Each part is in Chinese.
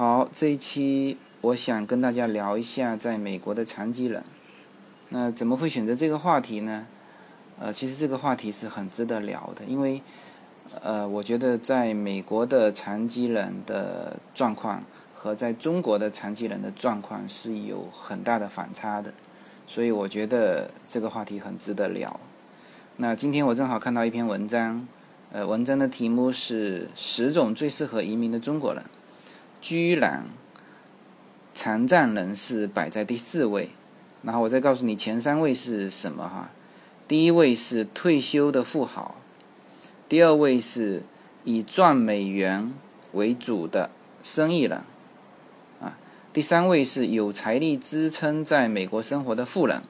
好，这一期我想跟大家聊一下在美国的残疾人。那怎么会选择这个话题呢？呃，其实这个话题是很值得聊的，因为呃，我觉得在美国的残疾人的状况和在中国的残疾人的状况是有很大的反差的，所以我觉得这个话题很值得聊。那今天我正好看到一篇文章，呃，文章的题目是十种最适合移民的中国人。居然，残障人士摆在第四位，然后我再告诉你前三位是什么哈。第一位是退休的富豪，第二位是以赚美元为主的生意人，啊，第三位是有财力支撑在美国生活的富人，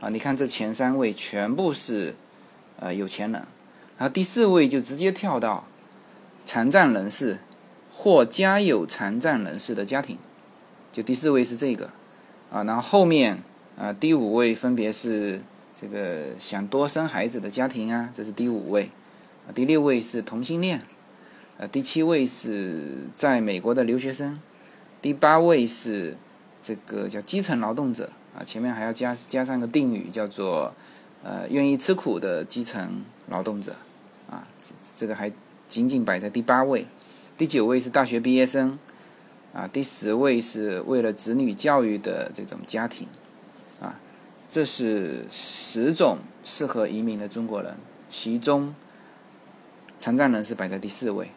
啊，你看这前三位全部是呃有钱人，然后第四位就直接跳到残障人士。或家有残障人士的家庭，就第四位是这个，啊，然后后面啊第五位分别是这个想多生孩子的家庭啊，这是第五位，第六位是同性恋，呃第七位是在美国的留学生，第八位是这个叫基层劳动者。啊，前面还要加加上个定语叫做呃愿意吃苦的基层劳动者，啊这个还仅仅摆在第八位。第九位是大学毕业生，啊，第十位是为了子女教育的这种家庭，啊，这是十种适合移民的中国人，其中残障人士摆在第四位。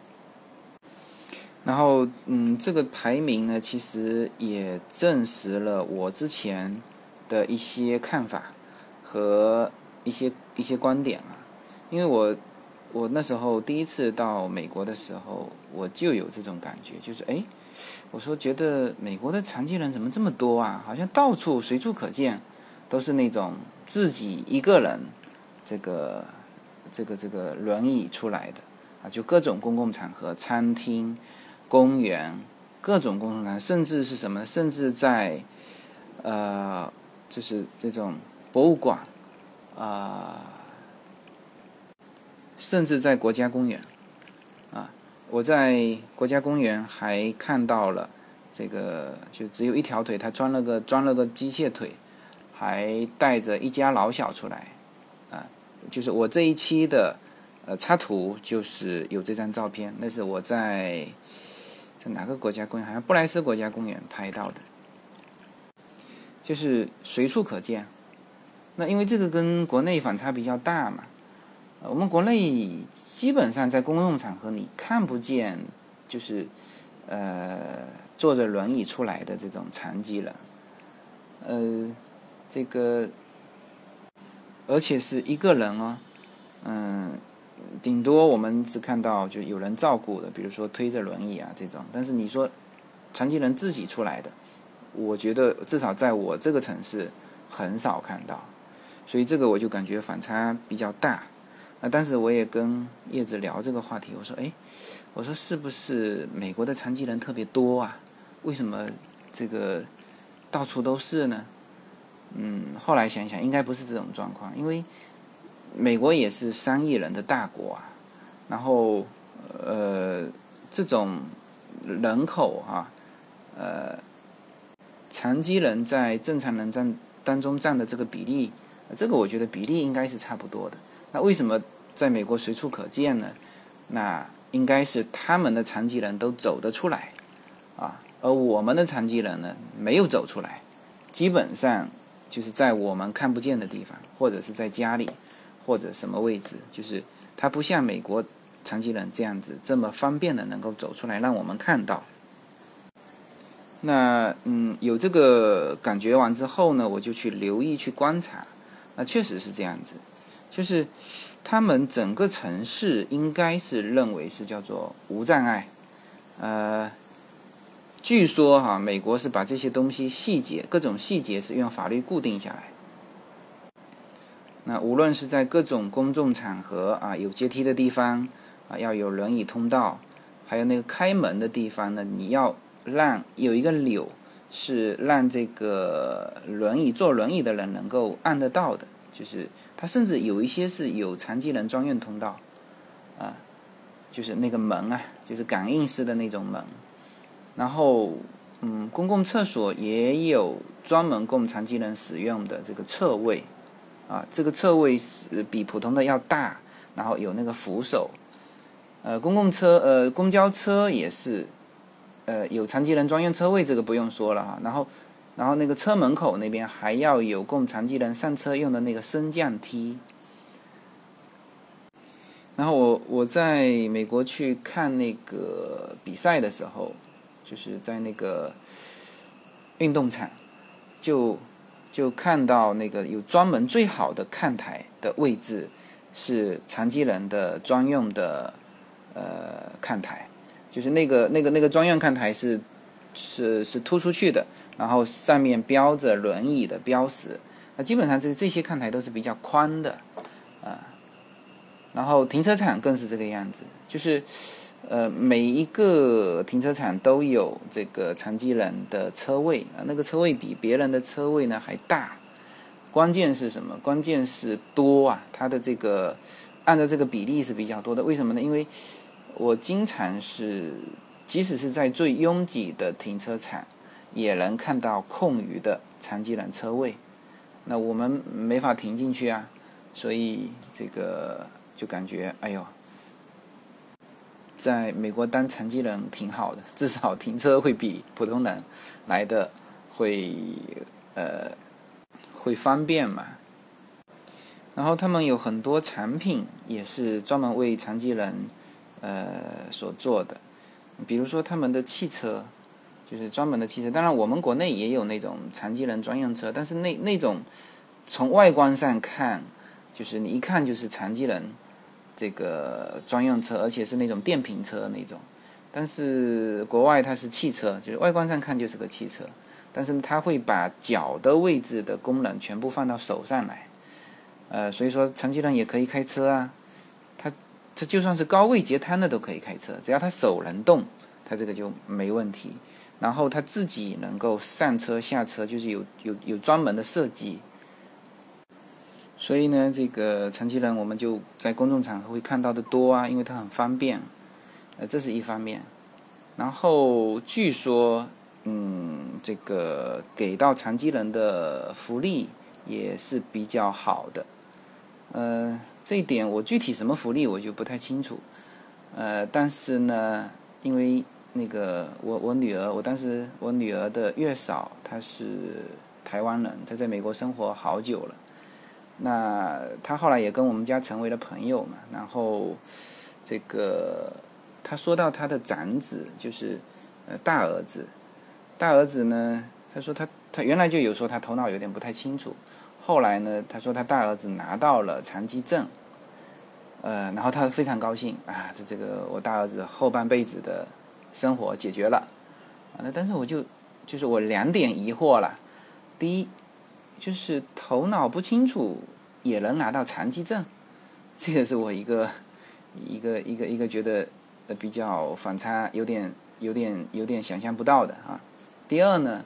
然后，嗯，这个排名呢，其实也证实了我之前的一些看法和一些一些观点啊，因为我。我那时候第一次到美国的时候，我就有这种感觉，就是哎，我说觉得美国的残疾人怎么这么多啊？好像到处随处可见，都是那种自己一个人，这个这个这个轮椅出来的啊，就各种公共场合、餐厅、公园，各种公共场，甚至是什么？甚至在呃，就是这种博物馆啊。甚至在国家公园，啊，我在国家公园还看到了这个，就只有一条腿，他装了个装了个机械腿，还带着一家老小出来，啊，就是我这一期的呃插图就是有这张照片，那是我在在哪个国家公园？好像布莱斯国家公园拍到的，就是随处可见。那因为这个跟国内反差比较大嘛。我们国内基本上在公共场合你看不见，就是呃坐着轮椅出来的这种残疾人，呃，这个而且是一个人哦，嗯，顶多我们只看到就有人照顾的，比如说推着轮椅啊这种。但是你说残疾人自己出来的，我觉得至少在我这个城市很少看到，所以这个我就感觉反差比较大。那当时我也跟叶子聊这个话题，我说：“哎，我说是不是美国的残疾人特别多啊？为什么这个到处都是呢？”嗯，后来想想，应该不是这种状况，因为美国也是三亿人的大国啊。然后，呃，这种人口啊，呃，残疾人在正常人占当中占的这个比例，这个我觉得比例应该是差不多的。那为什么在美国随处可见呢？那应该是他们的残疾人都走得出来，啊，而我们的残疾人呢没有走出来，基本上就是在我们看不见的地方，或者是在家里，或者什么位置，就是他不像美国残疾人这样子这么方便的能够走出来让我们看到。那嗯，有这个感觉完之后呢，我就去留意去观察，那确实是这样子。就是他们整个城市应该是认为是叫做无障碍，呃，据说哈，美国是把这些东西细节各种细节是用法律固定下来。那无论是在各种公众场合啊，有阶梯的地方啊，要有轮椅通道，还有那个开门的地方呢，你要让有一个钮是让这个轮椅坐轮椅的人能够按得到的。就是它甚至有一些是有残疾人专用通道，啊，就是那个门啊，就是感应式的那种门。然后，嗯，公共厕所也有专门供残疾人使用的这个厕位，啊，这个厕位是比普通的要大，然后有那个扶手。呃，公共车，呃，公交车也是，呃，有残疾人专用车位，这个不用说了哈。然后，然后那个车门口那边还要有供残疾人上车用的那个升降梯。然后我我在美国去看那个比赛的时候，就是在那个运动场，就就看到那个有专门最好的看台的位置是残疾人的专用的呃看台，就是那个那个那个专用看台是是是突出去的，然后上面标着轮椅的标识，那基本上这这些看台都是比较宽的啊。然后停车场更是这个样子，就是，呃，每一个停车场都有这个残疾人的车位啊，那个车位比别人的车位呢还大。关键是什么？关键是多啊，它的这个按照这个比例是比较多的。为什么呢？因为我经常是，即使是在最拥挤的停车场，也能看到空余的残疾人车位。那我们没法停进去啊，所以这个。就感觉哎呦，在美国当残疾人挺好的，至少停车会比普通人来的会呃会方便嘛。然后他们有很多产品也是专门为残疾人呃所做的，比如说他们的汽车就是专门的汽车。当然，我们国内也有那种残疾人专用车，但是那那种从外观上看，就是你一看就是残疾人。这个专用车，而且是那种电瓶车那种，但是国外它是汽车，就是外观上看就是个汽车，但是它会把脚的位置的功能全部放到手上来，呃，所以说残疾人也可以开车啊，他他就算是高位截瘫的都可以开车，只要他手能动，他这个就没问题，然后他自己能够上车下车，就是有有有专门的设计。所以呢，这个残疾人我们就在公众场合会看到的多啊，因为它很方便，呃，这是一方面。然后据说，嗯，这个给到残疾人的福利也是比较好的，呃，这一点我具体什么福利我就不太清楚，呃，但是呢，因为那个我我女儿，我当时我女儿的月嫂她是台湾人，她在美国生活好久了。那她后来也跟我们家成为了朋友嘛，然后这个他说到他的长子就是呃大儿子，大儿子呢，他说他他原来就有说他头脑有点不太清楚，后来呢他说他大儿子拿到了残疾证，呃，然后他非常高兴啊，这这个我大儿子后半辈子的生活解决了，啊，那但是我就就是我两点疑惑了，第一。就是头脑不清楚也能拿到残疾证，这个是我一个一个一个一个觉得呃比较反差，有点有点有点想象不到的啊。第二呢，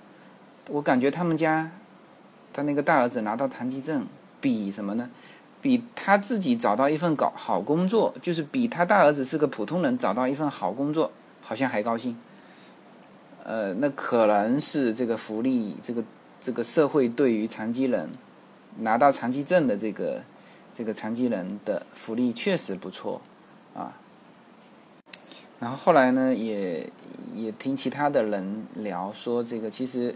我感觉他们家他那个大儿子拿到残疾证，比什么呢？比他自己找到一份搞好工作，就是比他大儿子是个普通人找到一份好工作，好像还高兴。呃，那可能是这个福利这个。这个社会对于残疾人拿到残疾证的这个这个残疾人的福利确实不错啊。然后后来呢，也也听其他的人聊说，这个其实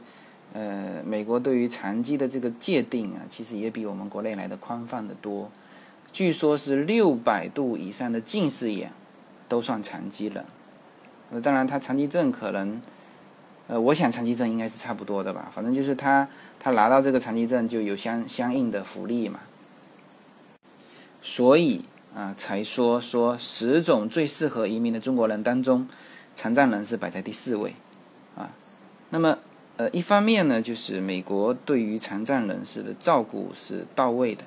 呃，美国对于残疾的这个界定啊，其实也比我们国内来的宽泛的多。据说是六百度以上的近视眼都算残疾人。那当然，他残疾证可能。呃，我想残疾证应该是差不多的吧，反正就是他他拿到这个残疾证就有相相应的福利嘛，所以啊才说说十种最适合移民的中国人当中，残障人是摆在第四位，啊，那么呃一方面呢就是美国对于残障人士的照顾是到位的，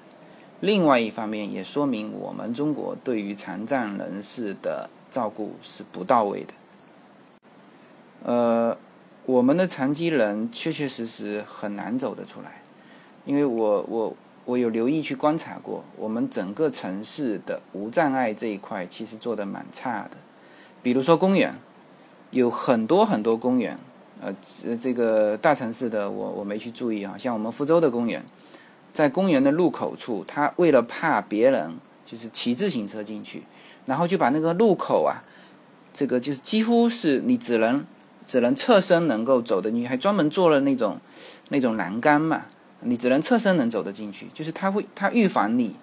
另外一方面也说明我们中国对于残障人士的照顾是不到位的，呃。我们的残疾人确确实实很难走得出来，因为我我我有留意去观察过，我们整个城市的无障碍这一块其实做的蛮差的。比如说公园，有很多很多公园，呃，这个大城市的我我没去注意啊，像我们福州的公园，在公园的入口处，他为了怕别人就是骑自行车进去，然后就把那个入口啊，这个就是几乎是你只能只能侧身能够走的你，还专门做了那种那种栏杆嘛，你只能侧身能走得进去，就是他会他预防你。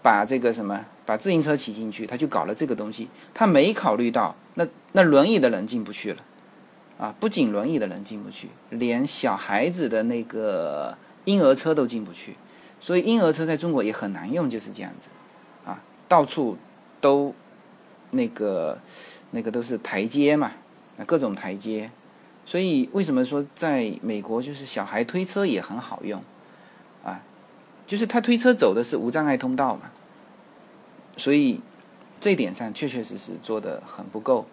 把这个什么，把自行车骑进去，他就搞了这个东西。他没考虑到，那那轮椅的人进不去了，啊，不仅轮椅的人进不去，连小孩子的那个婴儿车都进不去。所以婴儿车在中国也很难用，就是这样子，啊，到处都那个那个都是台阶嘛，那各种台阶。所以为什么说在美国就是小孩推车也很好用，啊？就是他推车走的是无障碍通道嘛，所以这点上确确实实做的很不够。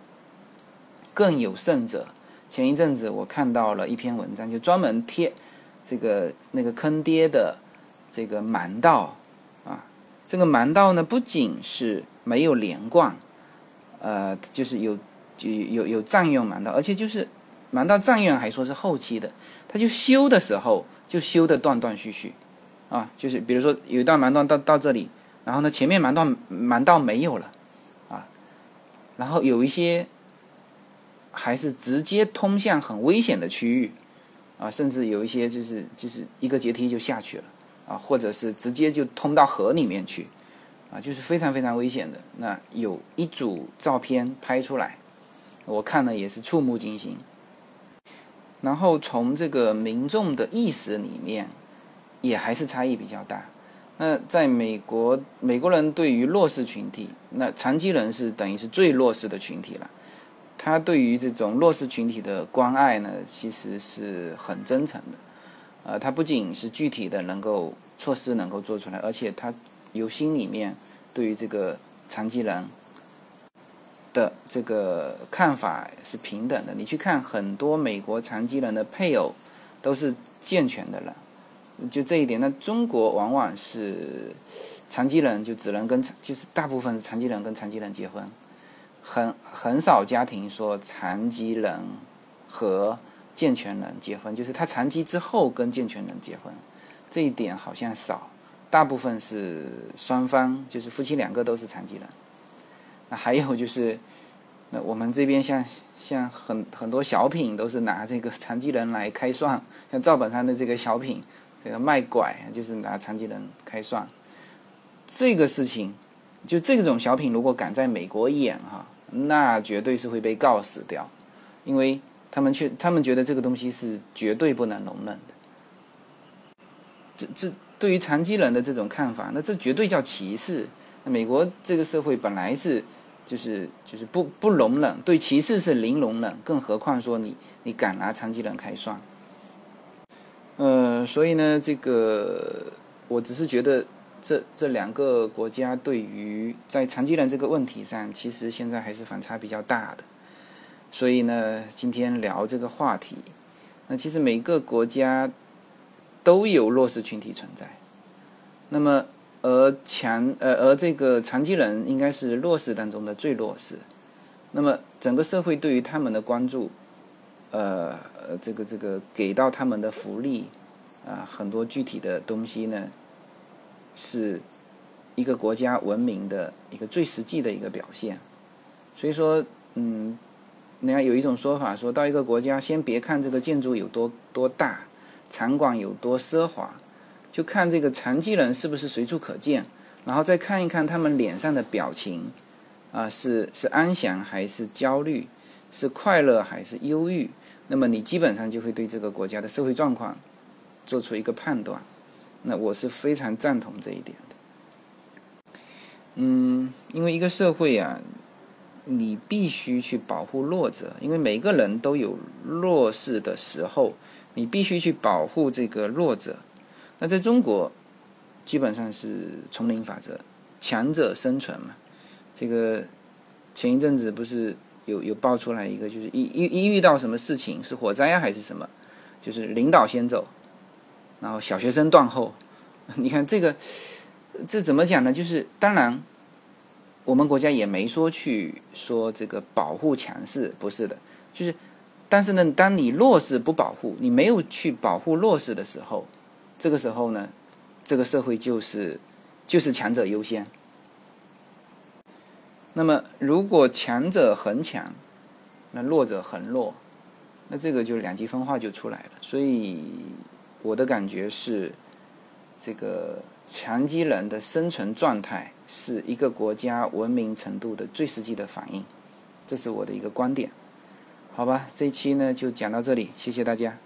更有甚者，前一阵子我看到了一篇文章，就专门贴这个那个坑爹的这个盲道啊，这个盲道呢不仅是没有连贯，呃，就是有就有有占用盲道，而且就是盲道占用还说是后期的，他就修的时候就修的断断续续。啊，就是比如说有一段盲道到到这里，然后呢前面盲道盲道没有了，啊，然后有一些还是直接通向很危险的区域，啊，甚至有一些就是就是一个阶梯就下去了，啊，或者是直接就通到河里面去，啊，就是非常非常危险的。那有一组照片拍出来，我看了也是触目惊心。然后从这个民众的意识里面。也还是差异比较大。那在美国，美国人对于弱势群体，那残疾人是等于是最弱势的群体了。他对于这种弱势群体的关爱呢，其实是很真诚的。呃，他不仅是具体的能够措施能够做出来，而且他由心里面对于这个残疾人的这个看法是平等的。你去看很多美国残疾人的配偶都是健全的人。就这一点，那中国往往是残疾人就只能跟就是大部分是残疾人跟残疾人结婚，很很少家庭说残疾人和健全人结婚，就是他残疾之后跟健全人结婚，这一点好像少，大部分是双方就是夫妻两个都是残疾人。那还有就是，那我们这边像像很很多小品都是拿这个残疾人来开涮，像赵本山的这个小品。这个卖拐就是拿残疾人开涮，这个事情，就这种小品如果敢在美国演哈，那绝对是会被告死掉，因为他们却他们觉得这个东西是绝对不能容忍的。这这对于残疾人的这种看法，那这绝对叫歧视。美国这个社会本来是就是就是不不容忍，对歧视是零容忍，更何况说你你敢拿残疾人开涮。呃，所以呢，这个我只是觉得这这两个国家对于在残疾人这个问题上，其实现在还是反差比较大的。所以呢，今天聊这个话题，那其实每个国家都有弱势群体存在。那么，而强呃而这个残疾人应该是弱势当中的最弱势。那么，整个社会对于他们的关注。呃，这个这个给到他们的福利啊，很多具体的东西呢，是一个国家文明的一个最实际的一个表现。所以说，嗯，你看有一种说法，说到一个国家，先别看这个建筑有多多大，场馆有多奢华，就看这个残疾人是不是随处可见，然后再看一看他们脸上的表情，啊，是是安详还是焦虑，是快乐还是忧郁。那么你基本上就会对这个国家的社会状况做出一个判断，那我是非常赞同这一点的。嗯，因为一个社会啊，你必须去保护弱者，因为每个人都有弱势的时候，你必须去保护这个弱者。那在中国，基本上是丛林法则，强者生存嘛。这个前一阵子不是。有有爆出来一个，就是一一一遇到什么事情是火灾啊还是什么，就是领导先走，然后小学生断后。你看这个，这怎么讲呢？就是当然，我们国家也没说去说这个保护强势，不是的。就是，但是呢，当你弱势不保护，你没有去保护弱势的时候，这个时候呢，这个社会就是就是强者优先。那么，如果强者很强，那弱者很弱，那这个就两极分化就出来了。所以，我的感觉是，这个强基人的生存状态是一个国家文明程度的最实际的反应，这是我的一个观点。好吧，这一期呢就讲到这里，谢谢大家。